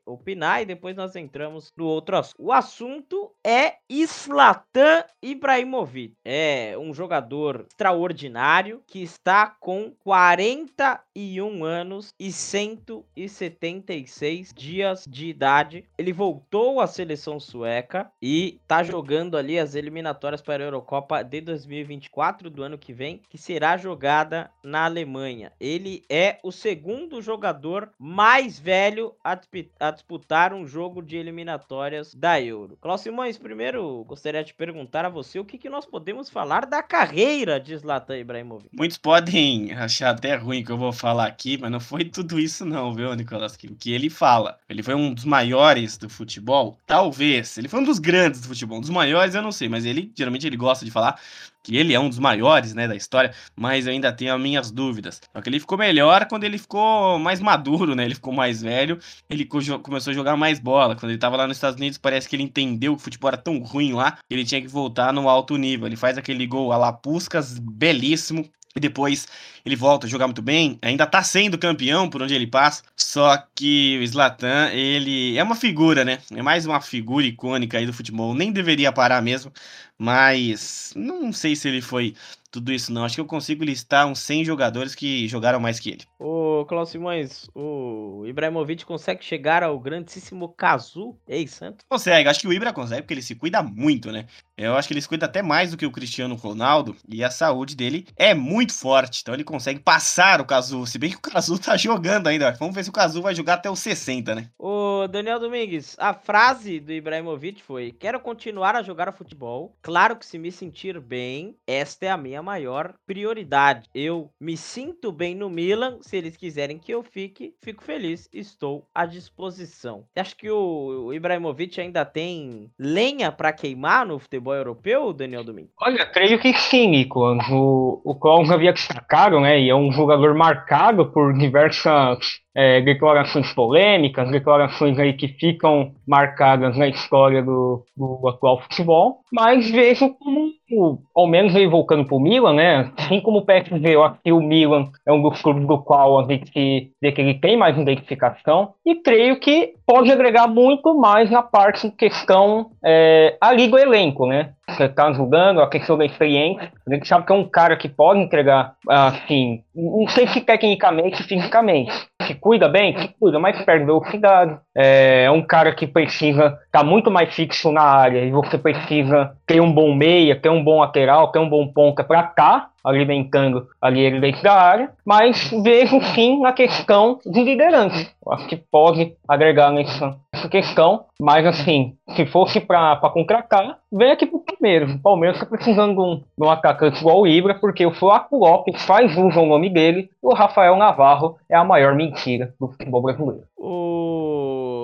opinar, e depois nós entramos no outro assunto. O assunto é Islatan Ibrahimovic. É um jogador extraordinário que está com 41 anos e 176 dias de idade. Ele voltou à seleção sueca e tá jogando ali as eliminatórias para a Eurocopa de 2024 do ano que vem, que será jogada na Alemanha. Ele é o segundo jogador mais velho a, a disputar um jogo de eliminatórias da Euro. Cláudio Simões, primeiro gostaria de perguntar a você o que, que nós podemos falar da carreira de Zlatan Ibrahimovic. Muitos podem achar até ruim que eu vou falar aqui, mas não foi tudo isso não, viu, Nicolas? O que ele fala. Ele foi um dos maiores do futebol? Talvez. Ele foi um dos grandes do futebol. Um dos maiores eu não sei, mas ele, geralmente ele gosta de falar que ele é um dos maiores, né, da história, mas eu ainda tenho as minhas dúvidas. Só que ele ficou melhor quando ele ficou mais maduro, né? Ele ficou mais velho, ele começou a jogar mais bola. Quando ele tava lá nos Estados Unidos, parece que ele entendeu que o futebol era tão ruim lá, que ele tinha que voltar no alto nível. Ele faz aquele gol a Lapuscas, belíssimo, e depois ele volta a jogar muito bem, ainda tá sendo campeão por onde ele passa, só que o Zlatan, ele é uma figura, né? É mais uma figura icônica aí do futebol, nem deveria parar mesmo, mas não sei se ele foi tudo isso não. Acho que eu consigo listar uns 100 jogadores que jogaram mais que ele. Ô, Klaus Simões, o Ibrahimovic consegue chegar ao grandíssimo Cazu, ex-Santos? Consegue, acho que o Ibra consegue, porque ele se cuida muito, né? Eu acho que ele se cuida até mais do que o Cristiano Ronaldo, e a saúde dele é muito forte, então ele consegue passar o Cazu, se bem que o Cazu tá jogando ainda. Vamos ver se o Cazu vai jogar até os 60, né? Ô, Daniel Domingues, a frase do Ibrahimovic foi: Quero continuar a jogar futebol. Claro que se me sentir bem, esta é a minha maior prioridade. Eu me sinto bem no Milan. Se eles quiserem que eu fique, fico feliz. Estou à disposição. Acho que o Ibrahimovic ainda tem lenha para queimar no futebol europeu, Daniel Domingues? Olha, creio que sim, Nicolas. O, o Klaus havia destacado, né? E é um jogador marcado por diversas é, declarações polêmicas, declarações aí que ficam marcadas na história do, do atual futebol, mas vejo como, ao menos aí voltando para o Milan, né, assim como o PSV, eu acho que o Milan é um dos clubes do qual a gente vê que ele tem mais identificação, e creio que pode agregar muito mais na parte em questão é, do elenco, né, você está jogando, a questão da experiência, a gente sabe que é um cara que pode entregar, assim, não sei se tecnicamente, fisicamente, se cuida bem, se cuida, mas perde velocidade. É, é um cara que precisa estar tá muito mais fixo na área e você precisa ter um bom meia, ter um bom lateral, ter um bom ponta para estar tá alimentando ali ele dentro da área, mas vejo sim na questão de liderança. Eu acho que pode agregar nessa, nessa questão, mas assim, se fosse para contratar, vem aqui pro Palmeiras. O Palmeiras está precisando de um, de um atacante igual o Ibra, porque o Flaco Lopes faz uso ao nome dele e o Rafael Navarro é a maior mentira do futebol brasileiro.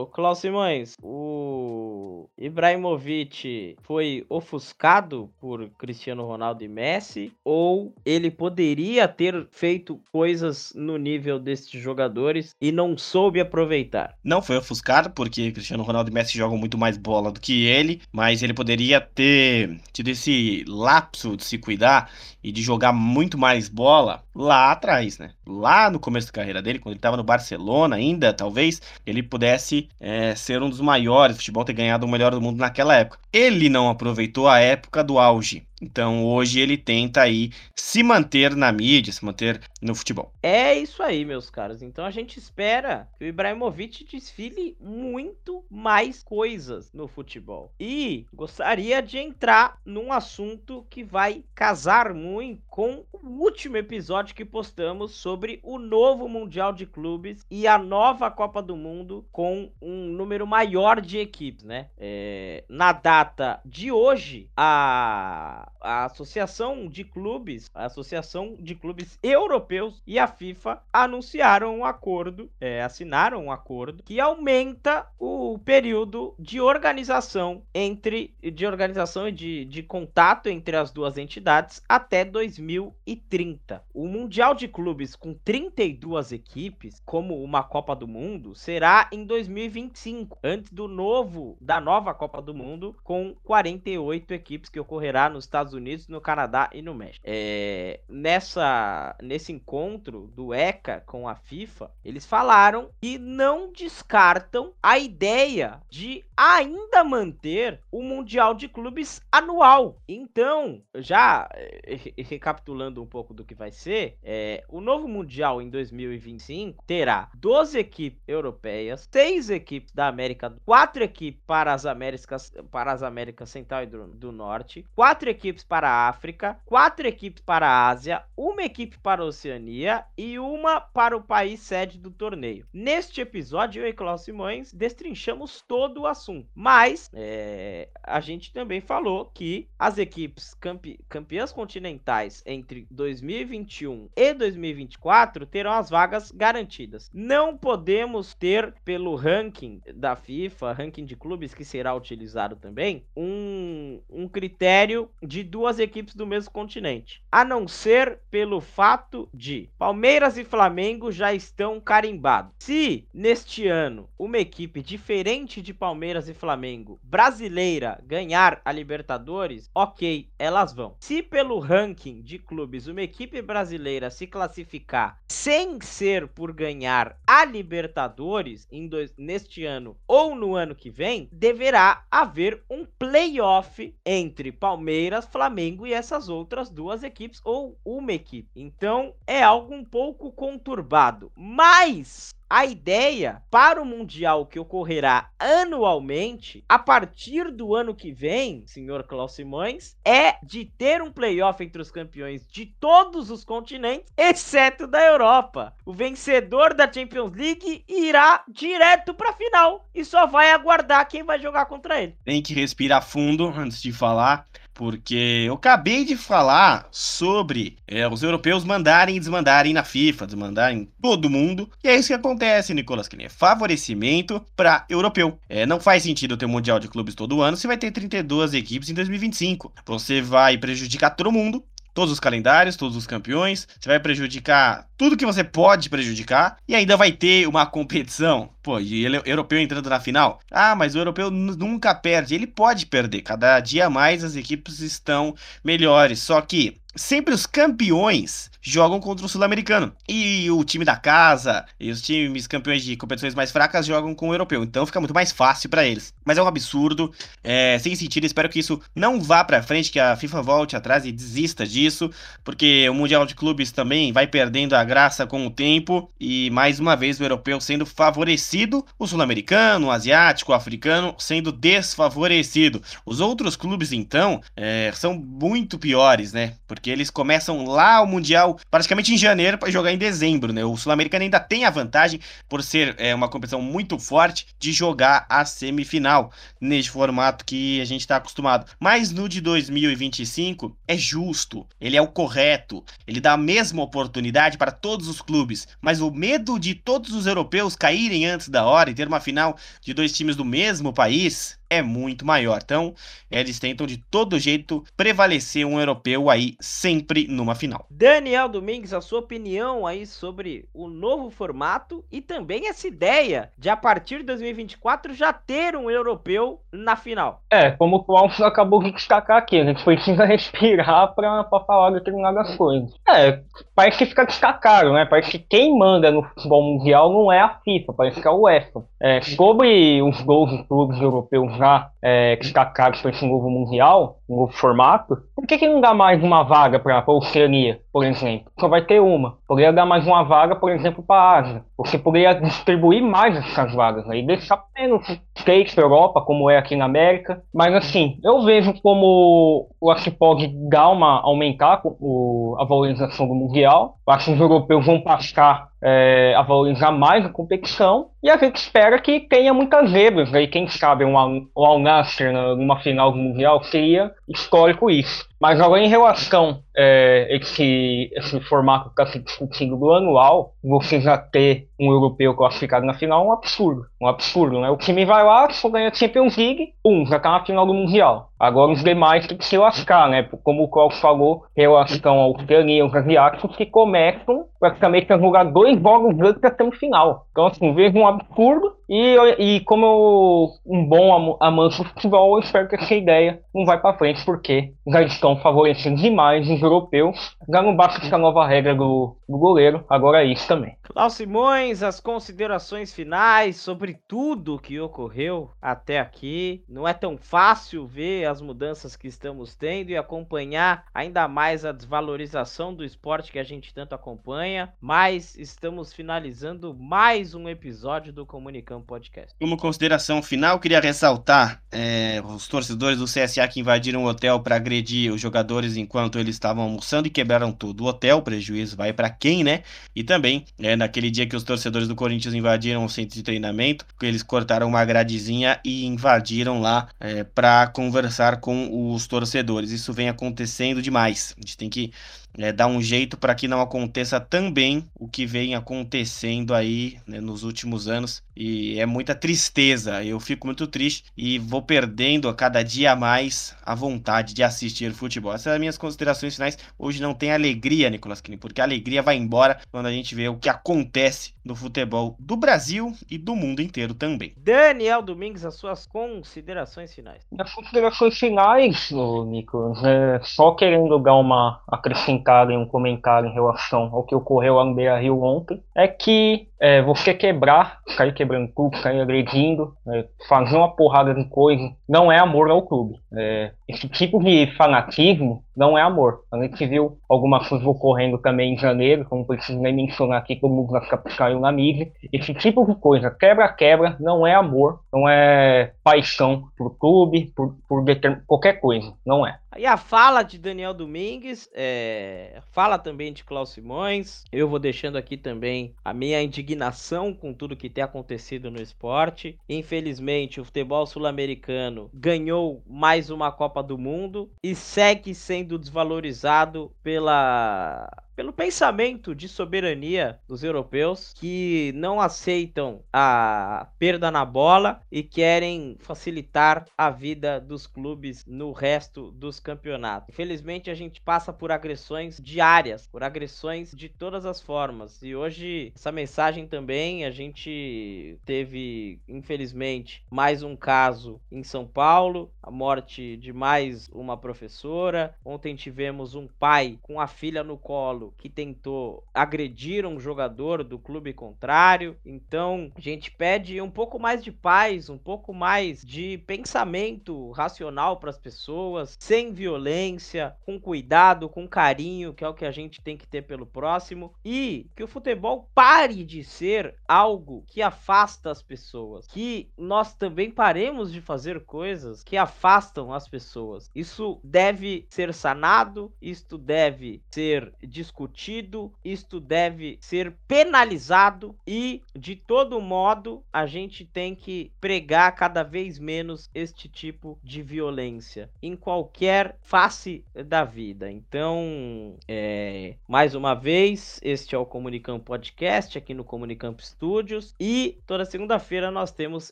Klaus Simões, o Ibrahimovic foi ofuscado por Cristiano Ronaldo e Messi ou ele poderia ter feito coisas no nível destes jogadores e não soube aproveitar? Não foi ofuscado porque Cristiano Ronaldo e Messi jogam muito mais bola do que ele, mas ele poderia ter tido esse lapso de se cuidar e de jogar muito mais bola lá atrás, né? Lá no começo da carreira dele, quando ele estava no Barcelona ainda, talvez ele pudesse é, ser um dos maiores, futebol ter ganhado o melhor do mundo naquela época. Ele não aproveitou a época do auge. Então hoje ele tenta aí se manter na mídia, se manter no futebol. É isso aí, meus caros. Então a gente espera que o Ibrahimovic desfile muito mais coisas no futebol. E gostaria de entrar num assunto que vai casar muito com o último episódio que postamos sobre o novo Mundial de Clubes e a nova Copa do Mundo com um número maior de equipes, né? É, na data de hoje, a a Associação de Clubes, a Associação de Clubes Europeus e a FIFA anunciaram um acordo, é, assinaram um acordo que aumenta o período de organização entre de organização e de, de contato entre as duas entidades até 2030. O Mundial de Clubes com 32 equipes, como uma Copa do Mundo, será em 2025, antes do novo da nova Copa do Mundo com 48 equipes que ocorrerá nos Unidos, no Canadá e no México. É, nessa, nesse encontro do ECA com a FIFA, eles falaram que não descartam a ideia de ainda manter o Mundial de Clubes anual. Então, já é, recapitulando um pouco do que vai ser, é, o novo Mundial em 2025 terá 12 equipes europeias, 6 equipes da América, 4 equipes para as Américas, para as Américas Central e do, do Norte, 4 equipes equipes para a África, quatro equipes para a Ásia, uma equipe para a Oceania e uma para o país sede do torneio. Neste episódio, eu e Cláudio Simões destrinchamos todo o assunto, mas é, a gente também falou que as equipes campe campeãs continentais entre 2021 e 2024 terão as vagas garantidas. Não podemos ter, pelo ranking da FIFA, ranking de clubes que será utilizado também, um, um critério de duas equipes do mesmo continente. A não ser pelo fato de Palmeiras e Flamengo já estão carimbados. Se neste ano uma equipe diferente de Palmeiras e Flamengo, brasileira, ganhar a Libertadores, ok, elas vão. Se pelo ranking de clubes uma equipe brasileira se classificar sem ser por ganhar a Libertadores em dois, neste ano ou no ano que vem, deverá haver um playoff entre Palmeiras, Flamengo e essas outras duas equipes ou uma equipe. Então é algo um pouco conturbado, mas a ideia para o Mundial que ocorrerá anualmente, a partir do ano que vem, senhor Klaus Simões, é de ter um playoff entre os campeões de todos os continentes, exceto da Europa. O vencedor da Champions League irá direto para a final e só vai aguardar quem vai jogar contra ele. Tem que respirar fundo antes de falar porque eu acabei de falar sobre é, os europeus mandarem e desmandarem na FIFA, desmandarem todo mundo, e é isso que acontece, Nicolas Klein, é favorecimento para europeu. É, não faz sentido ter um Mundial de Clubes todo ano, você vai ter 32 equipes em 2025. Você vai prejudicar todo mundo, todos os calendários, todos os campeões, você vai prejudicar tudo que você pode prejudicar e ainda vai ter uma competição. Pô, e ele, europeu entrando na final. Ah, mas o europeu nunca perde. Ele pode perder. Cada dia mais as equipes estão melhores. Só que sempre os campeões jogam contra o sul-americano. E o time da casa e os times campeões de competições mais fracas jogam com o europeu. Então fica muito mais fácil para eles. Mas é um absurdo, é, sem sentido. Espero que isso não vá para frente, que a FIFA volte atrás e desista disso, porque o Mundial de Clubes também vai perdendo a graça com o tempo. E mais uma vez o europeu sendo favorecido, o sul-americano, o asiático, o africano sendo desfavorecido. Os outros clubes, então, é, são muito piores, né? Porque eles começam lá o Mundial praticamente em janeiro para jogar em dezembro, né? O Sul-Americano ainda tem a vantagem, por ser é, uma competição muito forte, de jogar a semifinal neste formato que a gente está acostumado. Mas no de 2025 é justo, ele é o correto, ele dá a mesma oportunidade para todos os clubes, mas o medo de todos os europeus caírem antes da hora e ter uma final de dois times do mesmo país é muito maior. Então, eles tentam de todo jeito prevalecer um europeu aí sempre numa final. Daniel Domingues, a sua opinião aí sobre o novo formato e também essa ideia de a partir de 2024 já ter um europeu na final. É, como o Klaus acabou de destacar aqui, a gente precisa respirar para falar determinadas coisas. É, parece que fica destacado, né? Parece que quem manda no futebol mundial não é a FIFA, parece que é o UEFA. É, sobre os gols dos clubes europeus já é, destacados para esse novo Mundial, novo formato, por que, que não dá mais uma vaga para a Oceania, por exemplo? Só vai ter uma. Poderia dar mais uma vaga, por exemplo, para a Ásia. Você poderia distribuir mais essas vagas né? e deixar menos três para Europa, como é aqui na América. Mas assim, eu vejo como o que pode dar uma, aumentar o, a valorização do Mundial. Acho que os europeus vão passar é, a valorizar mais a competição e a gente espera que tenha muitas zebras. Aí, quem sabe um, um Al Nasser numa final do Mundial seria histórico isso. Mas agora em relação é, esse, esse formato que está se discutindo do anual, você já ter um europeu classificado na final é um absurdo. Um absurdo, né? O time vai lá, só ganha a Champions League, um, já está na final do Mundial. Agora os demais têm que se lascar, né? Como o Klaus falou, relação aos os asiáticos que começam praticamente a jogar dois jogos antes da semifinal. Então, assim, vejo um absurdo e, e como eu, um bom amante do futebol, eu espero que essa ideia não vai para frente, porque já estão favorecendo demais os europeus. Já não basta essa nova regra do, do goleiro, agora é isso também. Cláudio Simões, as considerações finais sobre tudo que ocorreu até aqui. Não é tão fácil ver as mudanças que estamos tendo e acompanhar ainda mais a desvalorização do esporte que a gente tanto acompanha, mas estamos finalizando mais um episódio do Comunicão Podcast. Como consideração final, queria ressaltar é, os torcedores do CSA que invadiram o hotel para agredir os jogadores enquanto eles estavam almoçando e quebraram tudo. O hotel, prejuízo vai para quem, né? E também, é, naquele dia que os torcedores do Corinthians invadiram o centro de treinamento, eles cortaram uma gradezinha e invadiram lá é, para conversar com os torcedores. Isso vem acontecendo demais. A gente tem que é, dar um jeito para que não aconteça também o que vem acontecendo aí né, nos últimos anos. E é muita tristeza. Eu fico muito triste e vou perdendo a cada dia mais a vontade de assistir futebol. Essas são as minhas considerações finais. Hoje não tem alegria, Nicolas Kine, porque a alegria vai embora quando a gente vê o que acontece no futebol do Brasil e do mundo inteiro também. Daniel Domingues, as suas considerações finais. As considerações finais, Nicolas, é só querendo dar uma acrescentada em um comentário em relação ao que ocorreu lá no Beira Rio ontem, é que é, você quebrar, sair quebrando tudo, sair agredindo, é, fazer uma porrada de coisa, não é amor ao clube. É, esse tipo de fanatismo não é amor. A gente viu algumas coisas ocorrendo também em janeiro, como preciso nem mencionar aqui, como o caiu na mídia. Esse tipo de coisa, quebra-quebra, não é amor, não é paixão por clube, por, por qualquer coisa, não é. E a fala de Daniel Domingues, é... fala também de Klaus Simões. Eu vou deixando aqui também a minha indignação com tudo que tem acontecido no esporte. Infelizmente, o futebol sul-americano ganhou mais uma Copa do Mundo e segue sendo desvalorizado pela pelo pensamento de soberania dos europeus que não aceitam a perda na bola e querem facilitar a vida dos clubes no resto dos campeonatos. Infelizmente a gente passa por agressões diárias, por agressões de todas as formas. E hoje essa mensagem também a gente teve, infelizmente, mais um caso em São Paulo, a morte de mais uma professora. Ontem tivemos um pai com a filha no colo que tentou agredir um jogador do clube contrário. Então, a gente pede um pouco mais de paz, um pouco mais de pensamento racional para as pessoas, sem violência, com cuidado, com carinho, que é o que a gente tem que ter pelo próximo, e que o futebol pare de ser algo que afasta as pessoas, que nós também paremos de fazer coisas que afastam as pessoas. Isso deve ser sanado, isto deve ser discutido discutido, isto deve ser penalizado e, de todo modo, a gente tem que pregar cada vez menos este tipo de violência em qualquer face da vida. Então, é, mais uma vez, este é o Comunicampo Podcast aqui no Comunicampo Studios e toda segunda-feira nós temos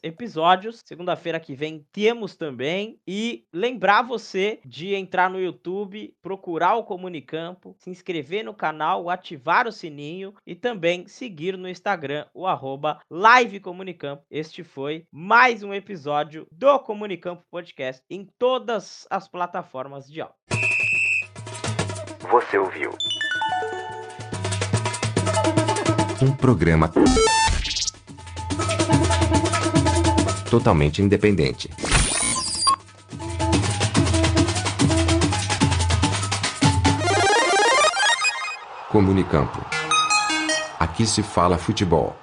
episódios. Segunda-feira que vem temos também e lembrar você de entrar no YouTube, procurar o Comunicampo, se inscrever no canal, ativar o sininho e também seguir no Instagram o arroba livecomunicampo. Este foi mais um episódio do Comunicampo Podcast em todas as plataformas de áudio. Você ouviu um programa totalmente independente. Comunicampo. Aqui se fala futebol.